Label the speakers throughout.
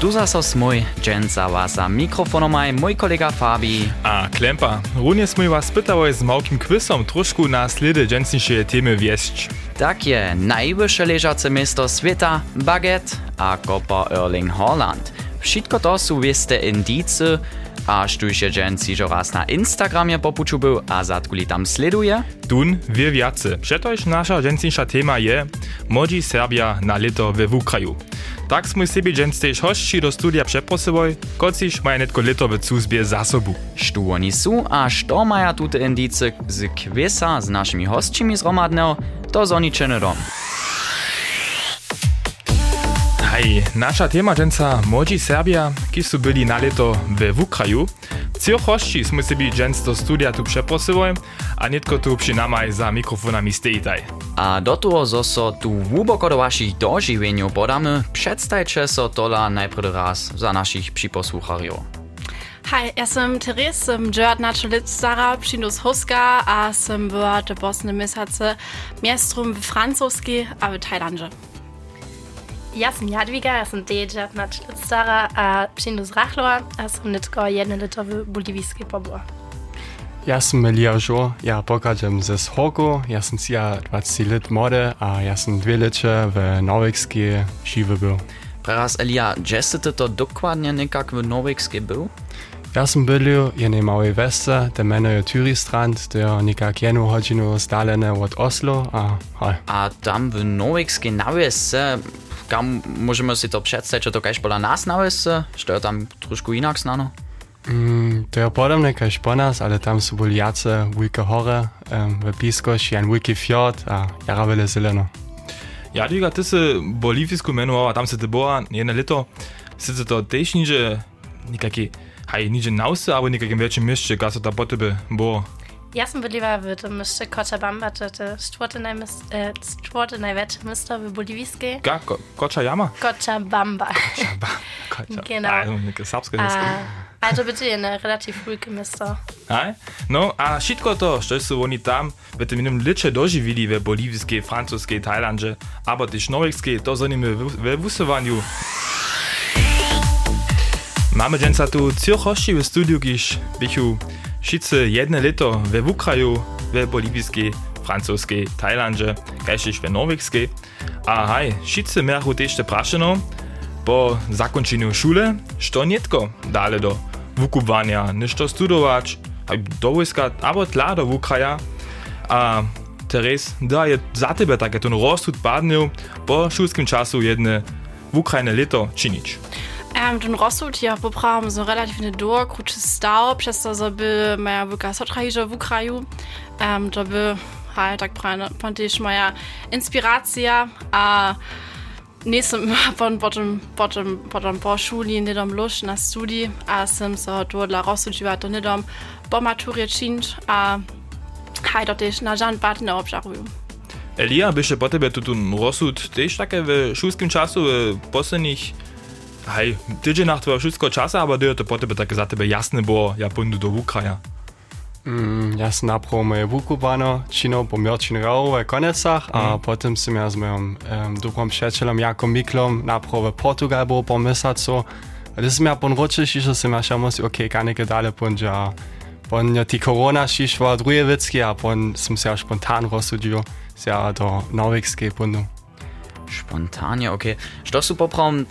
Speaker 1: Tu zase smój, dżęca wasa mikrofonomaj mój kolega Fabi.
Speaker 2: A Klempa, runie smój was pytałeś z małkim kwysem troszkę na sledy dżęcniejsze temy wieść.
Speaker 1: Tak je, najwyższe leżace miasto świata, Baguette a kopa Erling Haaland. Wszystko to są wieste indicy, a sztujcie dżęci, że raz na Instagramie popuczu był, a zatkuli tam sleduje.
Speaker 2: Dun wie wiacy. Przetoż nasza dżęcniejsza tema je Młodzi Serbia na lito we Wukraju. Tak sobie dziś hości do studia przeposyłoj, kociś mają netko litowe cuzbie zasobu.
Speaker 1: Sztu oni są, a szto mają tutaj indicy z kwisa z naszymi hostcimi zromadneo, to zoniczeny dom.
Speaker 2: Hej, nasza tema dżęca Młodzi Serbia, su byli na lito we Wukraju. Cioch hości smo sobie dżęc do studia tu przeprosywoj, a netko tu przy namaj za mikrofonami stejtaj.
Speaker 1: A do toho, zo so tu głęboko do waszych dożywieniu podamy, przedstajcie so tola najpierw raz za naszych przyposłuchariów.
Speaker 3: Hi, ja sam Therese, sam dżerdnacze lit stara, przynos Huska, a sam była te bosne miesiące miastrum w francuskiej, a w Tajlandze.
Speaker 4: Jaz Jadwiga, jaz sem DJ na stara, a przyjdę z Rachloa, a som netko jednolitowy boliwijski pobor.
Speaker 5: Ja som Elia Žo, ja pochadzam ze Schoku, ja som si 20 lat młody, a ja som dwie lecie w Norwegskiej żywy był.
Speaker 1: Teraz Elia, jeste to dokładnie niekak w Norwegskiej był?
Speaker 5: Ja som bylił w jednej małej wiosce, te menuje Tyristrand, to jest niekak jedną godzinę od Oslo, a hej.
Speaker 1: A tam w norwegskiej nawiesce kam možemo si to predstaviti, če to kaj špola nas naves, što je tam trošku inak znano?
Speaker 5: Mm, to je podobno kaj šponas, ali tam so bolj jace, vujke hore, um, v piskoš, jan vujki fjord, a jaravele zeleno.
Speaker 2: Ja, diga, ti si bolivijsko imenovava, tam se te boja, eno leto, sicer to tež niže, nekakšni, haj niže nause, ali nekakšnem večjem mešče, kaj so ta potrebe bojo. Bo.
Speaker 4: Ja sam byliwa w tym mieście Cochabamba, to to czwarte najmys- e, największe miasto w boliwijskiej.
Speaker 2: Ga, ko, koča jama?
Speaker 4: Cochabamba.
Speaker 2: Čaba. Koča.
Speaker 4: Genau.
Speaker 2: A, neke srpske neske.
Speaker 4: A, also bitte eine relativ ruhige miasto.
Speaker 2: Aj? No, a všetko to, što su oni tam v tym jednom liče doživili v bolivijskiej, francuskiej, Tajlandže, aber też norwegskiej, to zanimy we wusowaniu. Mamy dżęca tu cioch hości w studiu, kiż bychu wszyscy jedne lito we Wukraju, we boliwijskiej, francuskiej, Tajlandže, kajšiš we norwegskiej. A haj, wszyscy miachu też te praszeno, po zakończeniu szule, što nietko dale do wukuwania, nešto studować, haj, do wojska, albo tla do Wukraja. A Teres, da je za tebe takie ten rozsud padnął po szulskim czasu jedne Wukrajne lito czynić.
Speaker 3: Ten rozsud ja popravim so relativ nedor, kruče stał, przez to, że by moja wyka sotrahiże w Ukraju, um, to by halt tak prane, pontiž moja inspiracja, a nisem pon potem, potem, potem po šuli nedom luš na studij, a sem so to dla rozsudziła to nedom po maturje činč, a haj też na żan partner obżaruju.
Speaker 2: Elia, byše po tebe tu rozsud też takie w szulskim czasu, w poslednich hej, tydźenach twojego szulskiego czasu, aber to po tebe takie za tebe jasne było, ja pójdę do Ukraja.
Speaker 5: Mm, ja sam naprav moje vukubano, čino po mjorčin rao v konecach, a potem sem ja z mojim um, dobrom przyjacielem Jakom Miklom naprav v Portugal bo po mesacu. A to sem ja pon ročiš, že sem ja še musel, ok, kaj nekaj dale ponđa. a Pon ja ti korona šišva druje vecki, a pon sem se ja spontan rozsudil, se ja do norvegske pondu.
Speaker 1: Spontanie, okay. Što su poprawom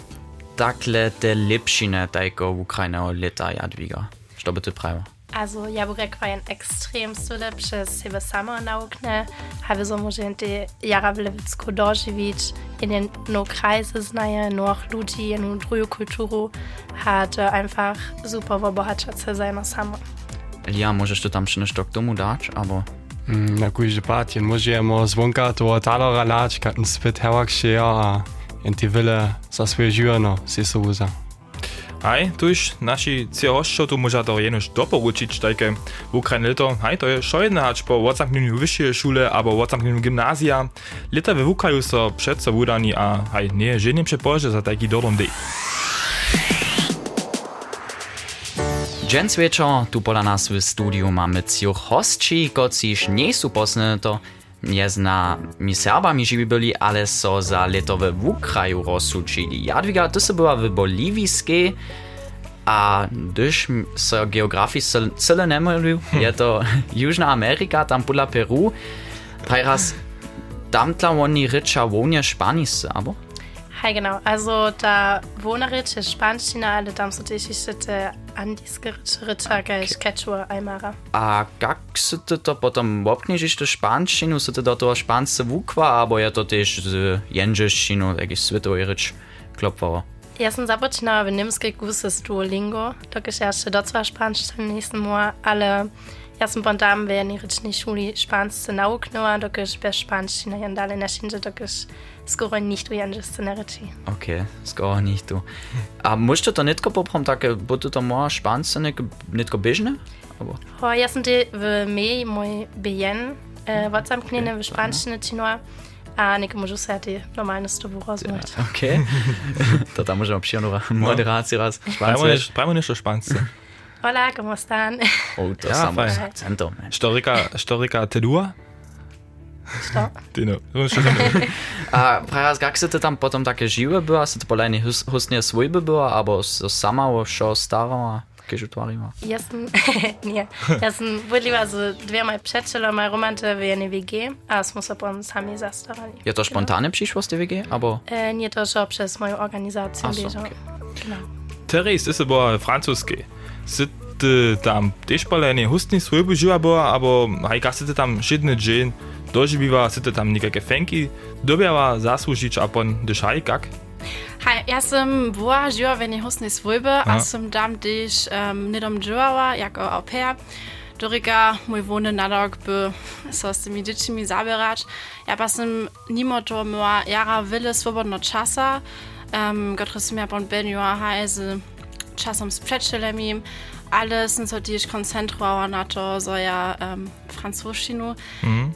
Speaker 1: takle te lepšine tajko Ukrajného leta Jadwiga? Što by ty prawo?
Speaker 4: Also, Jaburek war ein extrem stule przez siebie samo naukne, habe so może te jara w Lewicku dożywić, in den no Kreise znaje, no ludzi, in den druju kulturu, hat äh, einfach super wobohaczać seiner samo.
Speaker 1: Elia, możesz tu tam nešto k tomu dać, albo...
Speaker 5: Na kujže pat, jen môžemo zvonka toho talora lať, kad ten spyt hewak się a jen ti wyle za swoje żywono, si so uza.
Speaker 2: Hej, tuž naši ciehoščo tu môža to jenož doporučiť také v Ukrajine leto. Hej, to je šo jedné hač po odzamkneniu vyššie šule alebo odzamkneniu gymnázia. Leta we Ukraju so předsa vudani a hej, nie je žiadne přepože za taký dobrom dej.
Speaker 1: Dżens wieczor, tu pola nas w studiu mamy cioch hostci, nie są posne to Jezna mi Serbami živi byli, ale so za letowe w Ukraju rozsudźili. Jadwiga, ty se była w boliwijskiej, a gdyż se geografii cyle nie mylił, je to Južna Amerika, tam pula Peru, teraz tam tla oni rycza wonie szpaniscy, abo?
Speaker 4: Hi, genau. Also da Wohnerit ist Spanschina, alle tam so die Schichte andiske Ritter, gleich Quechua, Aymara.
Speaker 1: A jak se ty to potom obknižiš to španštinu, se ty do toho špansce vukva, abo je to tež z jenžeštinu, taký svetový reč klopvalo?
Speaker 4: Ja sam započinala v nemskej kuse z Duolingo, dok je jeszcze do zwar Spanisch nächsten Mal, ale ja sam pontam w nirycznej szuli Spansce nauknęła, dok je bez Spanština jan dalej na szynże, dok je skoro nicht ujenže scenariči.
Speaker 1: Ok, skoro nicht tu. A možete to netko poprom také, bude to moja špance netko bežne? Abo?
Speaker 4: Ho, ja sam ti v mej moj bejen, uh, WhatsApp knjene v španščine činoa, a neko možu se ti normalno s tobou rozmluvit.
Speaker 1: Ok. to tam možemo příjemnou moderaci raz.
Speaker 2: Špance. Prajmo nešto špance.
Speaker 4: Hola, ¿cómo están?
Speaker 1: Oh, to
Speaker 2: Ja,
Speaker 1: samo
Speaker 2: fajn.
Speaker 1: s akcentom. man.
Speaker 2: Štorika, štorika Tedua?
Speaker 4: Što?
Speaker 2: Tam
Speaker 1: A prajas, jak se ty tam potom také žiwe była, se to polejny hustnie svojby była, abo so sama šo starała, kežu tvarima?
Speaker 4: Ja sam, nie, ja sam budliła z dwiema przyjacielami romante w jednej WG, a smo se pom sami zastarali.
Speaker 1: Je to spontane przyszło z TVG, abo?
Speaker 4: E, nie to, że przez moją organizację
Speaker 1: so,
Speaker 4: bieżą.
Speaker 1: okej.
Speaker 4: Genau.
Speaker 2: Teres ist aber francoski. Sit ty tam też polenie hustni swojby żyła była, abo haj kasy ty tam dzień, dożywiła, sy ty tam nikakie fenki, dobiała zasłużyć, a pon haj, jak?
Speaker 3: Hi, ja była żyła w nie husnej swojby, a sam dam też um, nie dom żyła, jako au pair. Dorika, mój wony nadok by so z tymi dziećmi zabierać. Ja pa sam nimo to miała jara wiele swobodno czasa, um, które sam ja bon beniła, haj, z czasem z przyjacielami, ale sam so też koncentrowała na to, że ja um, francuszczinu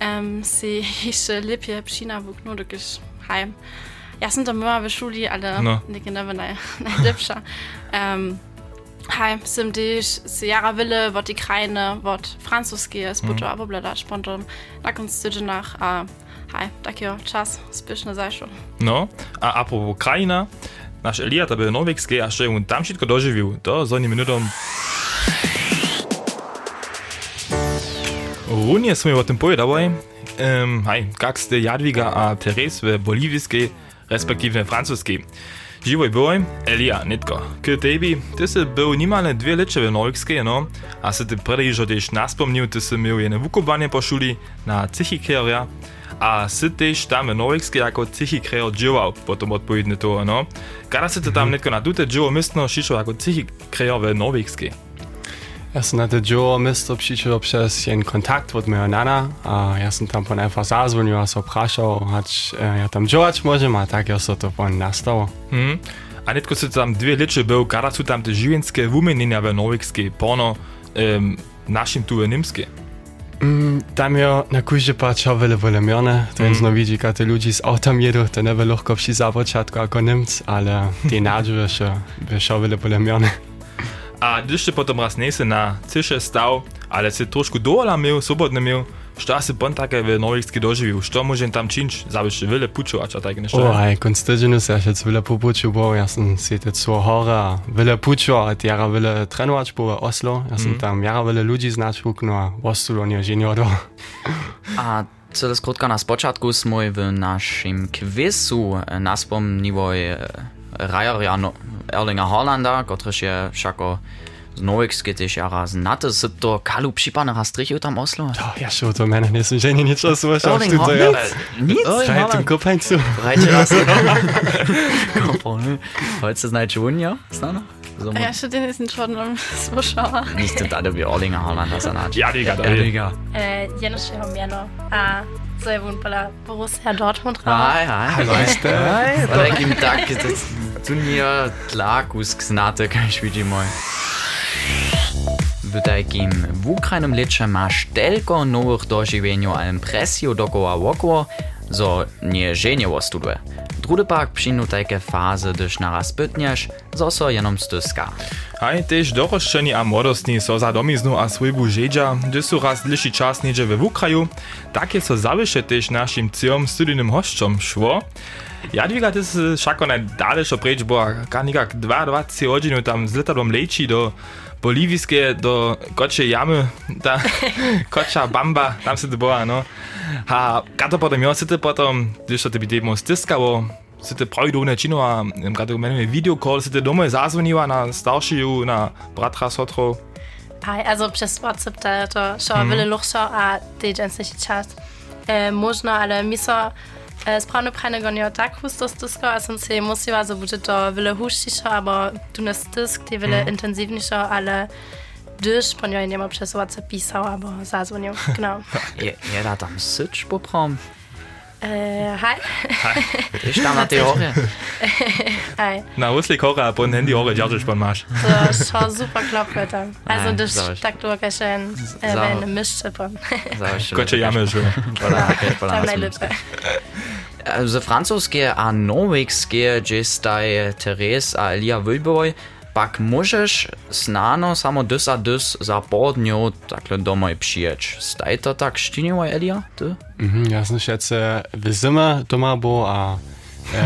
Speaker 3: um, si jeszcze lepiej przyna wuknu, dokiż haj. Ja sam tam była w szuli, ale
Speaker 2: No.
Speaker 3: nie genau naj, najlepsza. Um, hej, sem też z jara wille, wat die Kreine, wat francuskie jest, bo to abo bladać pontom na konstydżynach, a hej, takiego czas spieszny zajszło.
Speaker 2: No, a apropo krajina, Naš Elija, to byl Novik, a až je on tam všetko doživil. To s oním nudom... Runie sme o tym povedali. Um, hej, kak ste Jadwiga a Teres v bolivijskej, respektíve francuskej. Živoj boj, Elija, netko. K tebi, ty si bil nimale dve leče v Norvegske, no, a se ti prvi že tež naspomnil, ty si imel ene vukobanje po šuli na psihikerja, a setiš tam novikski ako cihi kreo džival, potom odpovedne to, no. Kada se te tam mhm. netko na tute dživo mistno šišo ako cihi kreo ve novikski?
Speaker 5: Ja sam na te dživo misto pšičio přes jen kontakt od mojega nana, a ja sam tam pon efa zazvonil, a so e, ja tam dživač možem, a tak ja so to pon nastalo.
Speaker 2: Hmm. A netko se tam dve leče kada tam te živinske vumenjenja ve novikski, pono um, našim tu ve nimski.
Speaker 5: Mm, tam jo na patrzał wiele wylepione, to mm. no widzi, kiedy ludzi z autem jedą, to nie lekko wsi zapoczątku jako Niemc, ale te nadzieje wyszło wiele wylepione.
Speaker 2: A gdyż się potem raz nie na cysze stał, ale się troszkę dola miał, swobodny miał, Šta se Pontacave Norvegski doživio? Što možem tam činč? Zabiš vele pučovača taj nešto?
Speaker 5: Oh, aj, konstantino se šec vele popučil bo, jaz sem setel svo hora, vele pučovat, jara vele trenovač bo Oslo, jaz sem mhm. tam jara vele ljudi značukno, a v Oslo on ženio do.
Speaker 1: a celé skrótka na spočátku jsme v našem kvizu naspomnívoj eh, Rajariano Erlinga Holanda, ktorýž je Norwegsky tiež jara znate. Si to kalu případne raz trichil tam Oslo?
Speaker 5: Ja, ja schon, to meine nie są żenie niczego słyszał,
Speaker 1: Erling
Speaker 5: tu to jest.
Speaker 1: Nic?
Speaker 5: Schreibt im Kopańcu.
Speaker 1: Rajte raz. Heute se znajde Junior, snano? So,
Speaker 3: Ja, jeszcze den ist schon um, Zuschauer.
Speaker 1: Nicht da wie Erlinga Haalanda sanat.
Speaker 2: Ja, Digga, da.
Speaker 1: Erlinga.
Speaker 4: E, Janusz Miano, a so je wun pola Borussia Dortmund raus.
Speaker 1: Hej, hej.
Speaker 5: Weißt du?
Speaker 1: Hej, takým tak, to Junior tlakus znate, kaž vidimo. Tutaj kim w Ukrajnom leče maš telko novih doživenjov ali presijo dokoła wokło, zo nie ženjevo studuje. Drugi pak przyjdą takie fazy, gdyż naraz pytniesz, zo so jenom styska.
Speaker 2: Aj też doroszczeni a młodostni so zadomiznu a swojbu žiedzia, gdy są raz czas niedzie we Ukraju, takie so zawysze też naszym cjom studijnym hoszczom szło. Jadwiga to jest szako najdalejsza precz, bo kanikak 22 godziny tam z letadłom leci do bolivijske do Koče jame, ta Koča bamba, tam se doboja. No. A kada potom jo sete potom, když se tebi temo stiskalo, sete projdu nečinova, kada imenuje video call, sete doma zazvoniva na staršiju, na bratra sotro.
Speaker 4: Aj, also przez WhatsApp to, to szło hmm. wiele luchszo, a tydzień się czas. E, eh, można, ale mi so e, sprawno prajnego nie tak hustos dysko, a som se musiła, so bude to wiele huszciszo, aber du nes dysk, die wiele mhm. intensywniejszo, ale dysz, ponieważ nie ma przez WhatsApp pisał, albo zadzwonił, genau.
Speaker 1: Je, jeda tam syć poprom.
Speaker 4: E, hi.
Speaker 1: Ich tam na teorie.
Speaker 4: Hi.
Speaker 2: Na Rusli kocha, a pon handy hore, djaržiš pon maš.
Speaker 4: To schon super klappt. Also das tak du auch schon äh, wenn Mischchip
Speaker 2: Kocie jamy, že?
Speaker 4: Tam najlepsze.
Speaker 1: Ze francuskie a norwegskie dżestaj Teres a Elia Wylboj, pak możesz snano samo dys a dys za pół dniu takle domoj przyjeć. Staj to tak sztiniło, Elia? Ty?
Speaker 5: Mhm, ja sam schätze, w zimę doma bo a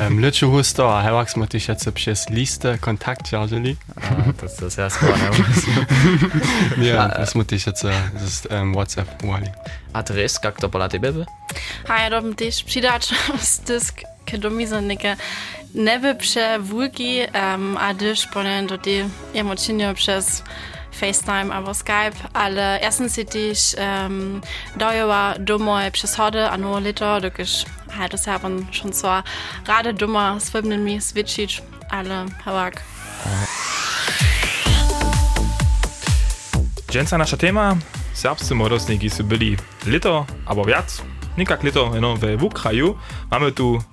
Speaker 5: um, Litsche Huster, a Herwachs smo ti schätze przez listę kontakt jarzyli.
Speaker 1: Das ist erstmal
Speaker 5: Ja, das mo ti schätze, das ist um, WhatsApp uwali.
Speaker 1: A Teres, jak to pola tebe? by?
Speaker 3: Haj, dom też przydać stysk, neby prze wulki, um, a dysz ponen do die emocje przez FaceTime albo Skype, ale erstens si też um, dojała domoj przez hody, a no lito, dokiż haj, das haben schon so rade dummer swibnen mi switchić, ale hawak.
Speaker 2: Dženca naša tema, serbscy młodostniki su byli lito, albo viac, nikak lito, jenom we Ukraju. Mamy tu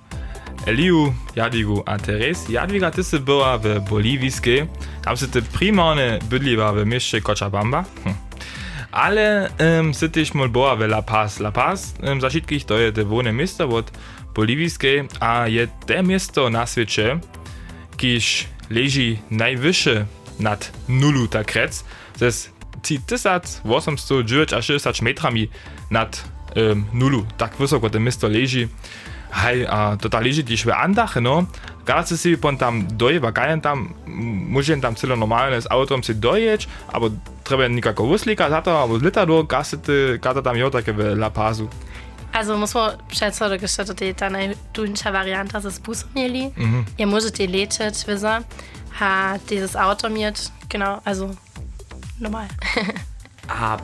Speaker 2: Eliu, Jadwigu a Teres. Jadwiga, ty si była w Boliwijskiej, tam si ty primarne bydliwa w mieście Cochabamba. Hm. Ale um, si tyś mol była w La Paz. La Paz, um, za všetkých to je te wolne miasto od Boliwijskiej, a je te miasto na świecie, kiż leży najwyższe nad nulu ta krec, to jest 1809 a 60 metrami nad um, nulu, tak wysoko to miasto leży. Hej, a to ta leży gdzieś w Andach, no. Gadacie si pon tam dojewa, gajan tam, můžem tam celo normalne z autom si dojeć, albo treba nikako wuslika za to, albo z letadlo, gasete, gada tam jo takie w La Pazu.
Speaker 4: Also muss man schätzen, oder gestattet die dann eine dünnsche Variante, das Bus mieli. Mhm. Ihr musstet die letet, wissen, ha dieses Auto miet, genau, also normal.
Speaker 1: A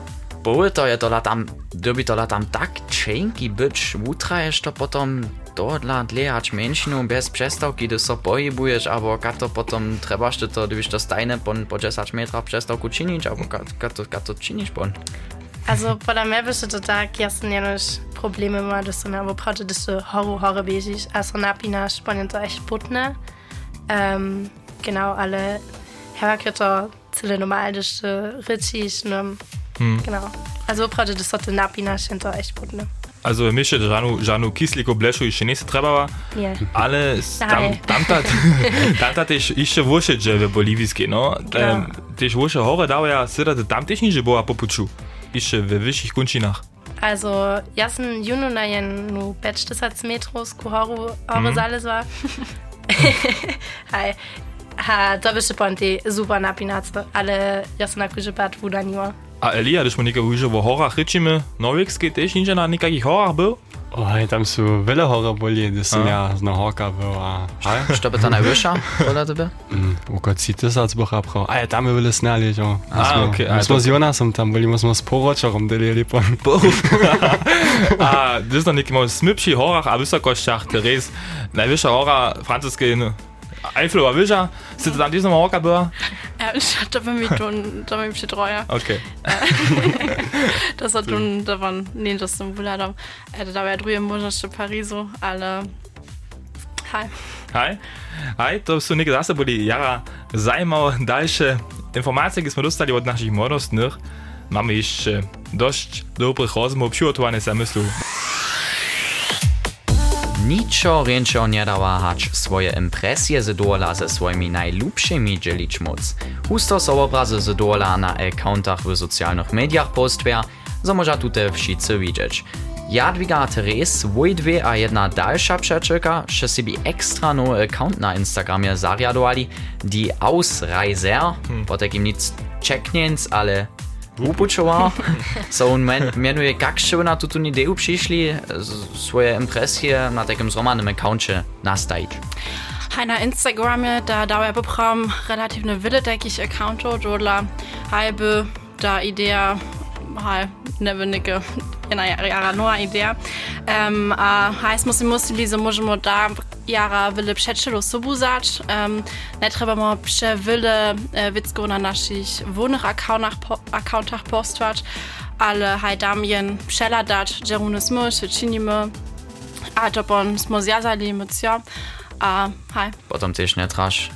Speaker 1: były to je tola tam, gdyby tola tam tak cienki być, utrajesz to potom dodla dlejać mężczyznu bez przestałki, gdy so pohybujesz, albo kad to potom trebasz ty to, gdybyś to stajne pon po 10 metrach przestałku czynić, albo kad, kad, to, kad to czynisz pon.
Speaker 4: Also, bei der mehr bist du tak, jasne, ja nicht Probleme mal, dass du mir, aber brauchst du so horror, horror basisch. Also, napina, spannend, so echt putne. Ähm, genau, alle Herkritter, zille normal, dass du richtig, ne, genau. Also, du das so, napina, sind so echt putne.
Speaker 2: Also myślę, że żanu, żanu kisliko bleszu jeszcze nie trzeba,
Speaker 4: Nie.
Speaker 2: ale tam,
Speaker 4: Aj.
Speaker 2: tam, ta, tam ta też jeszcze włosie drzewe boliwijskie, no. Um, też włosie chore dawaja, syda, tam też nie była po puczu. Jeszcze we wyższych kończynach.
Speaker 4: Also, jasen Juno na jen nu betch des Metros kuhoru eure Sales war. Hi. Ha, da bist du ponti super napinace, ale jasna kuže pat vuda niła.
Speaker 2: A Elia, když mu někdo už o horách ryčíme, norvegské też ninja na nikakých horách byl?
Speaker 5: Oh, hej, tam su wiele horror boli, das sind ja z Horka był, a
Speaker 1: Što by to najwyższa, pola tebe?
Speaker 5: mm, oko citis als Bucha brau. A ja, tam je wiele snali, jo.
Speaker 2: Okay, a
Speaker 5: Musmo
Speaker 2: to-
Speaker 5: z Jonasem tam byli, musmo z poročarom delili pon.
Speaker 2: A das ist noch nicht mal smipši horách a vysokošťach, Teres, najvyššia hora francouzské, no, Eiffelowa wyża, ty tam gdzieś na horka była?
Speaker 3: Ja, da bin ich tun, da bin ich betreuer.
Speaker 2: Okej.
Speaker 3: Das hat nun, da waren, nee, das zum Wuladam. Da war ja drüben možno Parisu, ale. Hi.
Speaker 2: Hej, hej, to sú niekde zase boli jara zaujímavé ďalšie informácie, keď sme dostali od našich mladostných. Máme ešte dosť dobrých rozmov, přigotované sa
Speaker 1: niczo ręczą nie dała hać swoje impresje z dola ze swoimi najlubszymi dzielić moc. Husto są obrazy z dola na accountach w socjalnych mediach postwia, so może tutaj wszyscy widzieć. Jadwiga Teres, dwie a jedna dalsza przyjacielka, że sobie ekstra nowy account na Instagramie zariadowali, die Ausreiser, hmm. po takim nic czeknięc, ale upučoval. so on men, menuje, się na tutto ideu przyszli, swoje impresje na takim zromanym accouncie nastawić.
Speaker 3: Hej, na Instagramie, da dał ja popram relativ ne wille, takich accounto, dla halbe da idea, hej, ne wenige, jedna jara nowa idea. Um, a hej, musimy musili, so możemy da jara wille przeczelo sobuzać. Um, nie trzeba przewille e, widzko na naszych wonych accountach, po, accountach postwać, ale hej damien przeladać, że unes my, że czynimy, a to bon smo zjazali emocjo, a hej.
Speaker 1: Potem też nie trasz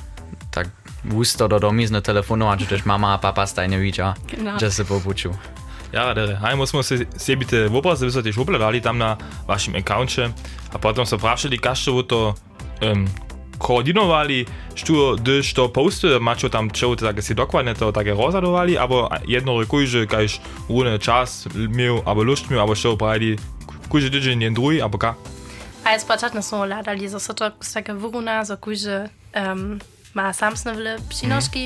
Speaker 1: tak wusto do domu z telefonu, a też mama papa stajnie widzia,
Speaker 3: Genau.
Speaker 1: że się popuczył.
Speaker 2: Ja, da, hajmo smo se sebite v opra, zdaj ste šupla dali tam na vašem accountče, a potem so vprašali, kaj še bo to um, koordinovali, što dyž to posty, mačo tam čeho tak si dokładnie to takie rozadowali, albo jedno rekuj, że kajś runy czas miał, albo lust miał, albo što prajdi, kuži dyđen jen drugi, albo ka?
Speaker 4: A je spočatno smo ladali, za so to um, ma sam snavle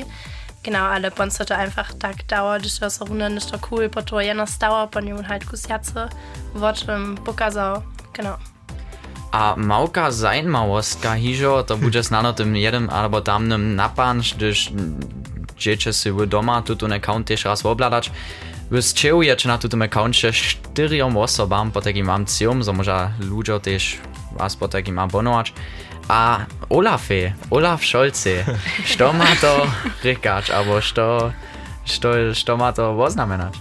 Speaker 4: mm. Genau, ale ponsote einfach tak dała, gdyż to równe, niż to cool, po to jeno stało, po halt kus jace, woczym pokazał, genau.
Speaker 1: A małka zajmałostka hiżo, to będzie znano tym jednym albo tamnym napansz, gdyż dziecię sobie doma tutun account też raz obladać. Wysczył je, czy na tutym accountie czterom osobom, po takim amcjom, że może ludzie też raz po takim abonować. A Olafie, Olaf Scholze, što ma to rykać, albo što, što, što ma to oznamenać?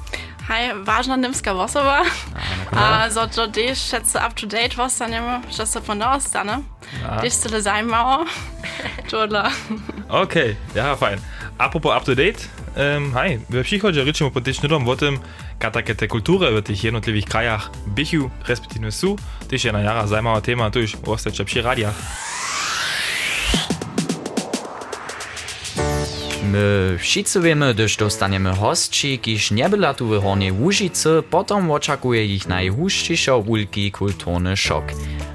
Speaker 3: Hej, ważna nimska osoba. A so to też schätze up to date dann von da stane. Dich tyle zajmało. Tudla.
Speaker 2: Okej, ja, fajn. Apropos up to date, um, hej, we przychodzie ryczymy po też dom o tym, jak takie te kultury w tych jednotliwych krajach bychu, respektive są, też jedna jara zajmowa tema, to już ostatnio przy radiach.
Speaker 1: My wszyscy wiemy, gdyż dostaniemy hostci, kiż nie była tu w Hornej Łużycy, potom oczekuje ich najhuższy wielki kulturny szok.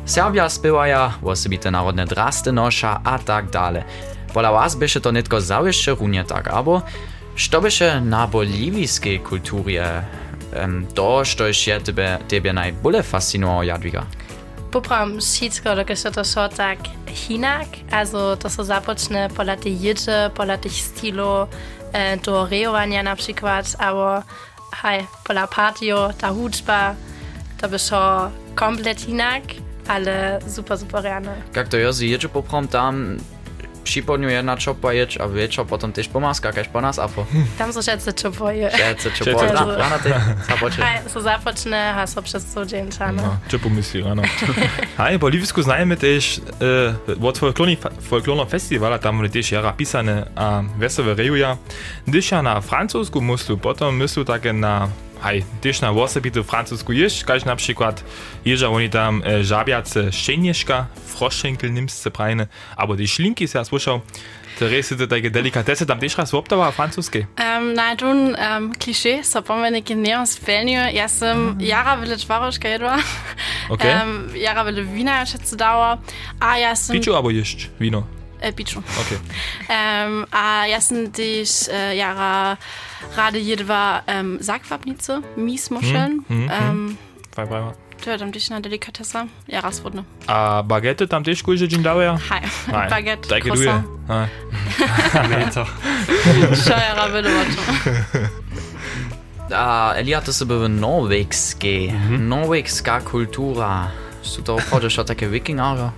Speaker 1: Serbia spiewaja, osobite narodne drasty nosza, a tak dalej. Pola was byście to nitko zawieszcze runie tak, abo byście na boliwijskiej kulturze um, to, što je tebe, tebe najbole fascinowało, Jadwiga?
Speaker 4: Popram wszystko, do kiedy to szło tak hinak, also to są zapoczne pola tej jedzie, pola tych stylu, e, do rejowania na przykład, albo hej, pola patio, ta huczba, to by szło komplet hinak, ale super, super rane.
Speaker 1: Jak to je, jedzie poprom tam, przypomniu jedna czopa jedź, a wieczor potom też po maskach, kaž po.
Speaker 4: Tam są rzeczy, co boję.
Speaker 1: Šéce, čo povedal, ráno, ráno ty, započuj.
Speaker 4: Hej, so započne, a so przez co dzień czano.
Speaker 2: No, čo pomyslí, áno. Hej, po Livisku znajeme tiež uh, od folklórneho festivala, tam boli tiež jara písané a veselé rejuja. Když ja na francúzsku myslu, potom myslu také na aj tyśna łosebitu francusku jeść, kaś na przykład jeża oni tam e, żabiace szczenieszka, froszczękiel nimsce prajne, albo ja te ślinki se ja słyszał, te resy te takie delikatesy tam też raz łoptała francuskie.
Speaker 3: Um, na dun um, klisze, so pomenik nie on spelniu, ja sam mm. jara wyle czwaroszka jedła,
Speaker 2: okay.
Speaker 3: um, jara wyle wina jeszcze dała, a ja sam...
Speaker 2: Piciu albo jeść wino?
Speaker 3: Äh, Pichu.
Speaker 2: Okay.
Speaker 3: Um, a ja sam też äh, jara rade jedwa um, Sakwabnice, Miesmuscheln.
Speaker 2: Mhm, mhm,
Speaker 3: um,
Speaker 2: Faj, faj, faj.
Speaker 3: to je tam też na delikatesa. Jara svodne.
Speaker 2: A bagety tam tiež kujže dzień.
Speaker 3: Baguette,
Speaker 2: Takie duje.
Speaker 3: croissant.
Speaker 2: Hej.
Speaker 5: Nee, to.
Speaker 3: Šo jara watu.
Speaker 1: A Elia, to sobie norwegski, norwegska kultura. Sú to obchody, čo také vikingáře?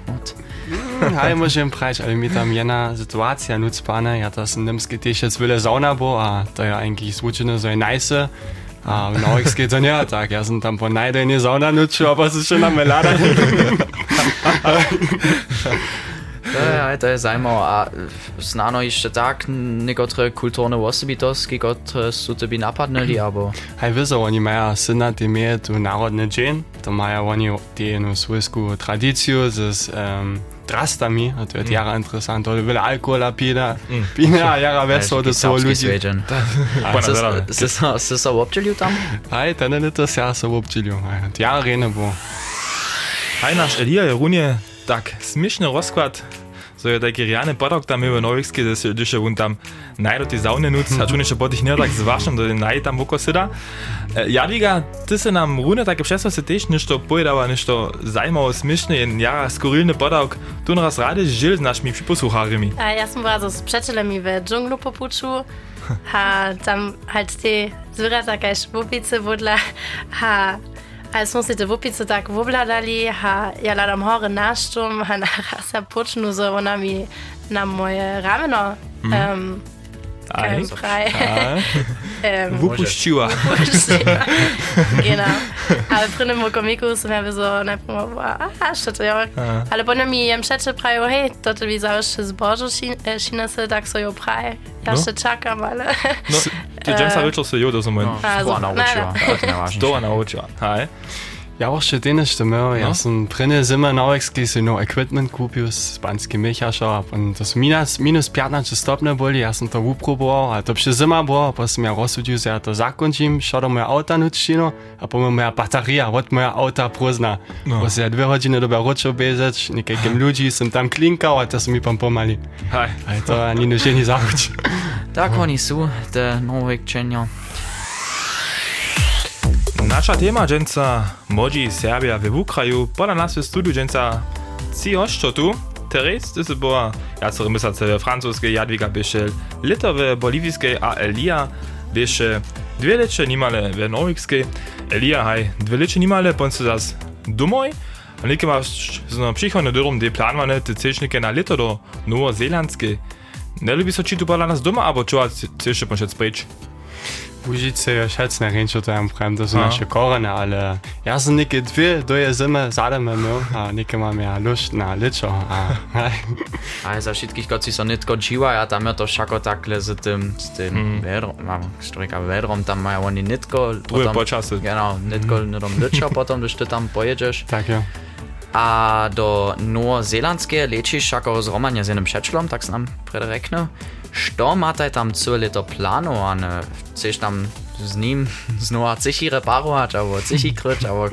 Speaker 5: Hej, môžem prajść, ale mi tam jedna sytuacja nucpane, ja to som nemsky tiež jetzt wille sauna bo, a to je eigentlich zvučeno so nice. A v to nie, tak, ja som tam po najdenie sauna nučil, aber es ist schon na melada.
Speaker 1: Ja, to je zaujímavé. A znano ešte tak, niektoré kultúrne osobitosti, ktoré sú tebe napadnuli, alebo...
Speaker 5: Hej, wiedzą, oni mają syna, die mają tu narodny dzień, to mają oni tę swojską tradycję z um, strastami, a to je tjera mm. interesantno, ali velja alkohola pina, mm. pina, jara veso, da so ljudi.
Speaker 1: Se so občili tam?
Speaker 5: Aj, ta ne, ne, to se ja so občili, tjara ne bo.
Speaker 2: Aj naš Elija je runje, tak, smišni razklad. So, da ker ja ne tam imel novijski, da se ljudje on tam najdo ti zavne nuc, a čune še potih ne tak zvašam, da naj tam oko seda. E, Jadiga, ti se nam rune, tako še se tež nešto pojedava, nešto zajmavo smišne in ja, skorilne parok, tu nas radi žil z našimi
Speaker 4: poslucharimi. Ja, sem bila z prijateljami v džunglu popuču, ha, tam halt te zvirata, kaj špupice vodla, ha, a smo si te vupice tak vobladali, ha ja ladam hore naštum, ha na rasa počnu so ona mi na moje rameno
Speaker 2: Mhm.
Speaker 4: um, keimfrei. ähm,
Speaker 2: Wupuschua.
Speaker 4: genau. Ale w pewnym okomiku sobie wyzo najpomogła, a szczerze, ja, ale potem mi jem szczerze prawie, hej, to ty widziałeś się zbożu, e, sina se tak soją prawie. Ja jeszcze czekam, ale...
Speaker 2: No, ty dziemca wyczuł e, sobie jodo
Speaker 4: z
Speaker 1: momentu. Zdoła nauczyła.
Speaker 2: Zdoła nauczyła, hej.
Speaker 5: Ja auch schon den ist mehr. Ja, so drinne zimmer Norwegski so no Equipment kupius, spanski Michascha, und das minus, minus 15 stopne boli, ja sam to uproboval, a to przy zima było, po sam ja rozsudził, że ja to zakończim, szedł moja auta nučino, a po moja bateria od moja auta prózdna.
Speaker 2: No.
Speaker 5: No. Po ja dwie godziny do Beroczo bezeć, niekajkim ludzi sam tam klinkał, a to sam mi pan pomali.
Speaker 2: Hej.
Speaker 5: A to ani nie się nie zachodzi.
Speaker 1: Tak oni sú, te Norvegčania.
Speaker 2: Naša tema dženca Moji Serbia ve Ukraju poda nas v studiu dženca Ci hoščo tu? Teres dyse boa jacore misace ve francuske Jadwiga Bischel, Litowe, bolivijske a Elia Bische, dwie lecze nimale we norwegske, Elia haj, dwie lecze nimale ponce zas domoj, a neke maš zno přichodne dyrom de planwane te cečnike na leto do novozelandske. Ne lubi so či tu poda nas doma, abo čuva ceše ponšec preč.
Speaker 5: Užice je šecne renčo, to je pravim, to so naše korene, ale ja sam neke dwie, do je zime zademe mil, a neke mam ja lušt na ličo, a.
Speaker 1: A za všetkých, ktorí sa netko džívajú, a tam je to všako takhle s tým, s tým
Speaker 2: Mhm.
Speaker 1: vedrom, mám štrika vedrom, tam majú oni netko.
Speaker 2: Druhé počasy.
Speaker 1: Genau, netko
Speaker 2: Mhm.
Speaker 1: nedom liča potom, když ty tam pojedeš.
Speaker 5: Tak jo.
Speaker 1: A do Nowozelandské lečiš všako zhromadne s jedným šečlom, tak sa nám predrekne. što imate er tam celo leto planovane? Äh, Chceš tam z njim znova ciši reparovati, ali ciši
Speaker 5: krč, ali...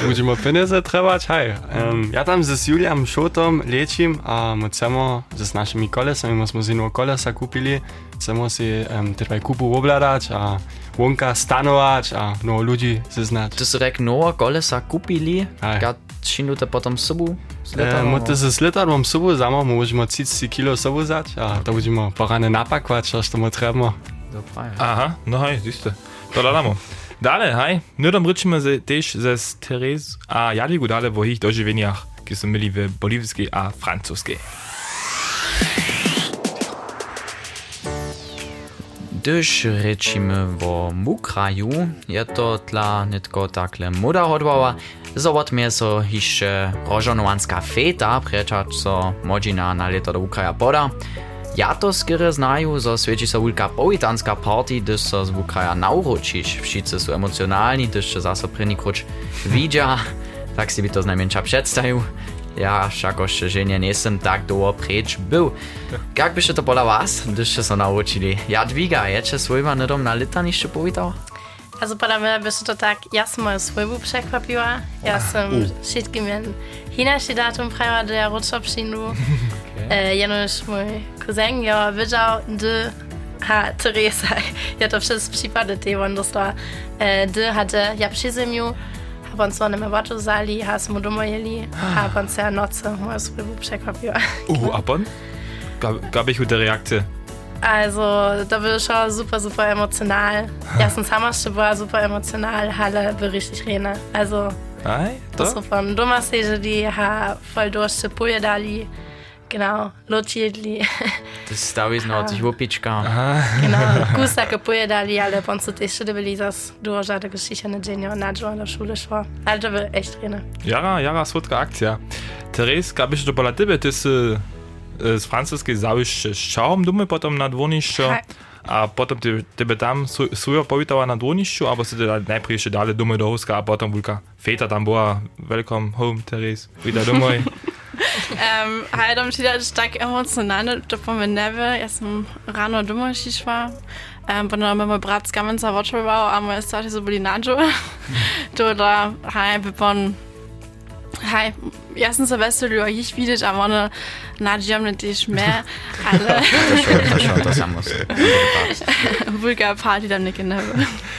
Speaker 5: Žmučimo peneze trebati, haj. Um, ja tam z Julijem Šotom lečim, a um, samo z našimi kolesami, smo z eno kolesa kupili, samo si um, treba kupu obladati, a vonka stanovati, a no ljudi se
Speaker 1: znati. Ti si rekel, novo kolesa kupili, haj. Činu te
Speaker 5: potem
Speaker 1: s
Speaker 5: sobom? Môžete sa sletadlom sobu zamo, môžeme 30 kg sobu zať a to budeme porane napakovať, čo tomu
Speaker 1: treba.
Speaker 2: Aha, no hej, ziste. To dáme. Dále, hej, nudom ričíme se tež ze Therese a Jadigu dále vo ich doživeniach, ki sú milí v bolivskej a francúzskej.
Speaker 1: Když řečíme o Mukraju, je to tla netko takle, moda hodbava, Zawodźmy so jeszcze rożonowanska feta, przecież co modzina na lata do Ukraja poda. Ja to skiery znaju, zo świeci so wielka powitanska party, gdyż so z Ukraja nauročiš. Wszyscy są emocjonalni, gdyż się zase prynikuć widzia. Tak sobie to znajmniejsza przedstawił. Ja všakož žene nesem tak dlho preč bil. Kak bi še to pola vas, da ste se naučili? Ja, dviga, je če svojima nedom na letanišče povedal?
Speaker 4: Also by se to tak, já jsem moje svojbu překvapila. Já jsem všetkým jen hinaší datum prajela, do já ručo přijdu. E, jenož můj cousin, jo, viděl, d ha Teresa, ja to przez případy ty on dostala, e, d hatte ja przy ziemiu, a on co neme watu zali, ha smo doma jeli, a on se noce moje svojbu překvapila.
Speaker 2: Uh, a pon? Gab, ich gute Reakcje.
Speaker 4: Also, da war schon super, super emotional. Ja, wir schon war super emotional, Halle war richtig rene. Also,
Speaker 2: Aj,
Speaker 4: das so von Dummer Stage, die ha voll durch die Puja dali. Genau, Lotjedli.
Speaker 1: To staví znovu tých opička.
Speaker 4: genau, Gustake Puja dali, ale von zu Tische, die will das durch die Geschichte nicht sehen, ja, nicht in der Schule schon. Also, da war echt rene.
Speaker 2: Jara, jara słodka akcja. Therese, gab ich pola tebe, ty si z francuskiej załyszcze z czałom dumy, potem na dwoniszczo,
Speaker 3: Hej.
Speaker 2: a potem tebe tam su- sujo powitała na dwoniszczu, albo si teda najprej jeszcze dali dumy do Huska, a potem wulka fejta tam była, welcome home, Therese, wieder domoj.
Speaker 3: Um, hej, dom ci dać tak emocjonalne, to po mnie. Ja sam rano doma šišła. Um, potem mnie mój brat z Kamenca oczłował, a moje starsze byli nadżu. to da, hej, by pon... Hej, ja sam se veselio ich widzieć, a one nadziemne też mehr, ale
Speaker 1: To schon, to samo.
Speaker 3: wulka party tam nie nie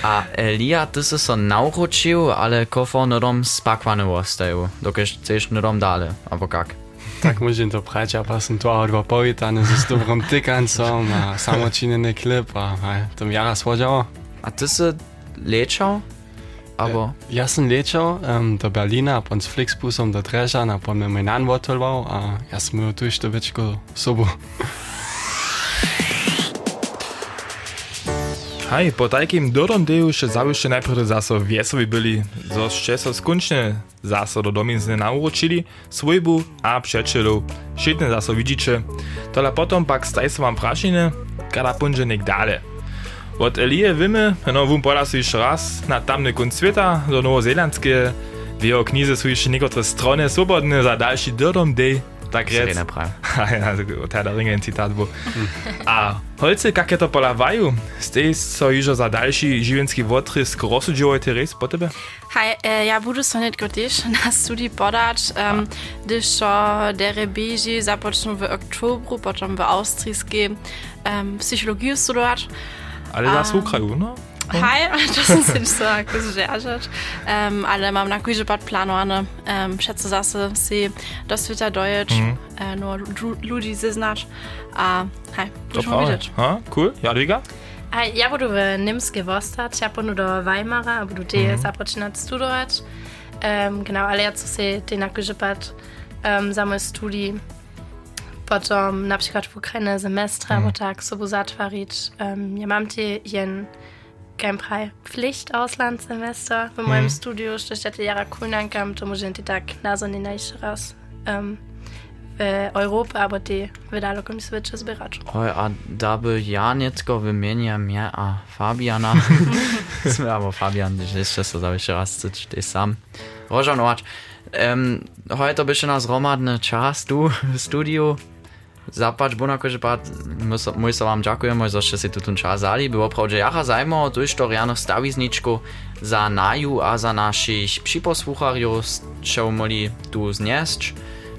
Speaker 1: A Elia, ty si so naučil, ale kofo nedom spakvane ostaju, dokež chceš nedom dale, abo kak?
Speaker 5: Tak môžem to prať, a pa som tu a dva povitané so s dobrom tykancom a samočinjený klip a to mi jara svodžalo.
Speaker 1: A ty si lečal? Aber
Speaker 5: äh, jaz sem letel um, do Berlina, pa s Flixbusom do Drežana, pa me je nan votoval, a jaz sem imel tu še več kot sobo.
Speaker 2: Hej, po takim dobrem delu še zavišče najprej zaso vjesovi bili, zošče so skončne zaso do domizne naučili, svojbu, a pšečelov, šitne zaso vidiče. Tola potom pak staj so vam prašine, kada punže nekdale. Od Elie Wimme no nowym porazu już raz na tamny koniec świata do nowozelandzkie. W jego knize są jeszcze niektóre strony swobodne za dalszy dodom day. Tak jest.
Speaker 1: Serena Prime.
Speaker 2: Od Herr der Ringe cytat był. A holce, jakie to polawaju? Z tej, co już za dalszy żywienski wotry z krosu dzieło Teres po tebe?
Speaker 3: Hej, ja budu so netko też na studi podać, um, gdyż to dere beži zapoczną w oktobru, potem w austrijskiej um, psychologii studować.
Speaker 2: ale dla A... Ukraina?
Speaker 3: Hi, to sem se zdržati. Um, ale imam na kuži pač planovane, um, še se zase si do sveta doječ,
Speaker 2: mm.
Speaker 3: uh, no, ljudi se znaš. A, hej, bomo
Speaker 2: videli. Cool, Jadwiga?
Speaker 4: Ah, ja, wo du äh, nimmst gewusst hast, ich habe nur da Weimarer, aber du dir mhm. Sabrotschnat studiert. Ähm, genau, alle jetzt so den Nackgeschippt, ähm, sammelst du die Potom na przykład w Ukrainie semestra, bo tak sobu zatvarić. Um, ja mam te jen Gemprei Pflicht Auslandssemester w moim studiu, što się te jara kulnankam, to może ti tak na so nie raz um, w Europie, aber die wydalo komi switche zbierać.
Speaker 1: Oj, a da by ja netko wymienia mnie a Fabiana. Sme abo Fabian, jeszcze so da jeszcze raz cyć, ty sam. Rożan um, heute byś nas romadny czas tu w studiu. Zdaj pač bo onako že pa, moj se vam čakujemo, za še se tudi časali. Bilo prav, že jaha zajmo, to je štorjano stavizničko za naju, a za naših připoslucharjev, če umoli tu znjesč.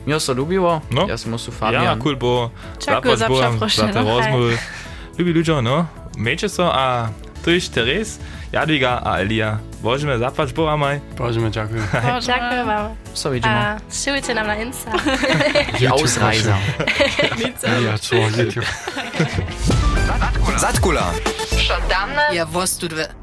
Speaker 1: Mi so ljubimo,
Speaker 2: no.
Speaker 1: jaz smo su Fabian.
Speaker 2: Ja,
Speaker 1: kul
Speaker 2: cool bo,
Speaker 3: Čakujem za,
Speaker 2: za te razmove. No, Ljubi ljudi, no, meče so, a to je res. Jadwiga a Elia. Możemy zapać, bo amaj.
Speaker 5: Božeme, ďakujem.
Speaker 4: Dziękuję wam.
Speaker 1: So vidíme.
Speaker 4: A šivujte nam na Insta.
Speaker 1: Die Ausreiser.
Speaker 5: Ja, čo, YouTube.
Speaker 6: Zatkula.
Speaker 7: Ja, was du dve.